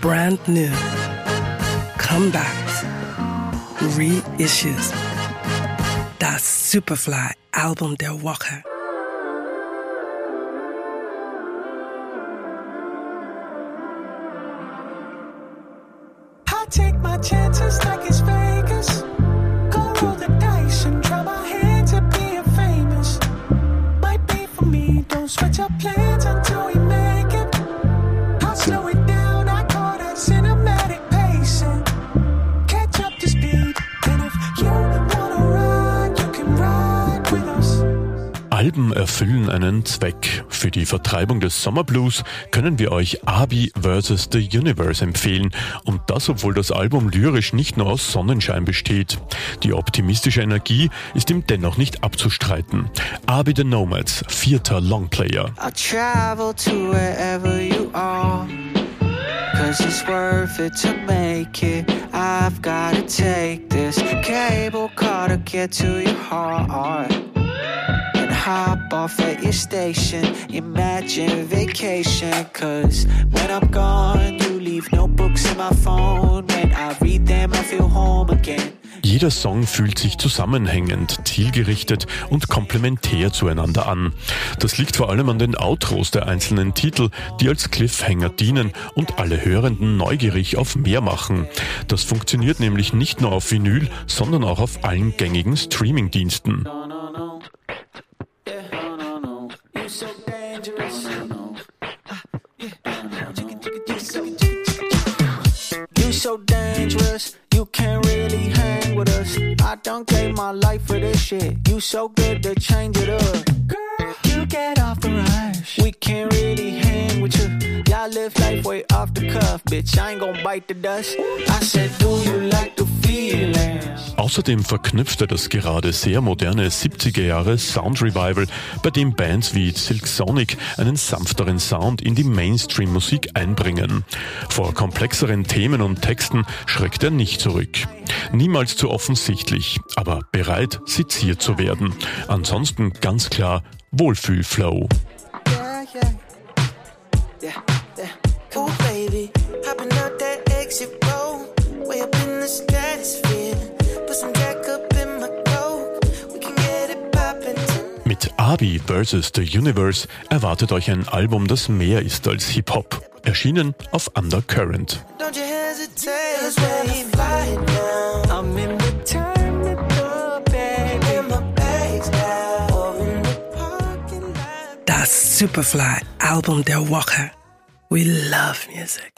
brand new, comebacks, reissues. Das Superfly Album der Woche. I take my chances like it's Vegas. Go roll the dice and try my hand to being famous. Might be for me, don't switch up plans until Alben erfüllen einen Zweck. Für die Vertreibung des Sommerblues können wir euch Abi vs. The Universe empfehlen. Und das, obwohl das Album lyrisch nicht nur aus Sonnenschein besteht. Die optimistische Energie ist ihm dennoch nicht abzustreiten. Abi the Nomads, vierter Longplayer. I'll travel to wherever you are. Cause it's worth it to make it. I've gotta take this cable car to get to your heart. Hop off at your station. Imagine vacation. Cause when I'm gone, you leave notebooks in my phone. When I read them, I feel home again. Jeder Song fühlt sich zusammenhängend, zielgerichtet und komplementär zueinander an. Das liegt vor allem an den Outros der einzelnen Titel, die als Cliffhanger dienen und alle Hörenden neugierig auf mehr machen. Das funktioniert nämlich nicht nur auf Vinyl, sondern auch auf allen gängigen Streamingdiensten. You so dangerous, you can't really hang with us. I don't gave my life for this shit. You so good to change it up. Girl, you get off the rush. We can't really hang with you. Y'all live life way off the cuff, bitch. I ain't gonna bite the dust. I said, Do you? Außerdem verknüpft er das gerade sehr moderne 70er Jahre Sound Revival, bei dem Bands wie Silk Sonic einen sanfteren Sound in die Mainstream-Musik einbringen. Vor komplexeren Themen und Texten schreckt er nicht zurück. Niemals zu offensichtlich, aber bereit, seziert zu werden. Ansonsten ganz klar Wohlfühl-Flow. Yeah, yeah. Yeah, Mit Abi vs. The Universe erwartet euch ein Album, das mehr ist als Hip-Hop. Erschienen auf Undercurrent. Das Superfly Album der Woche. We love music.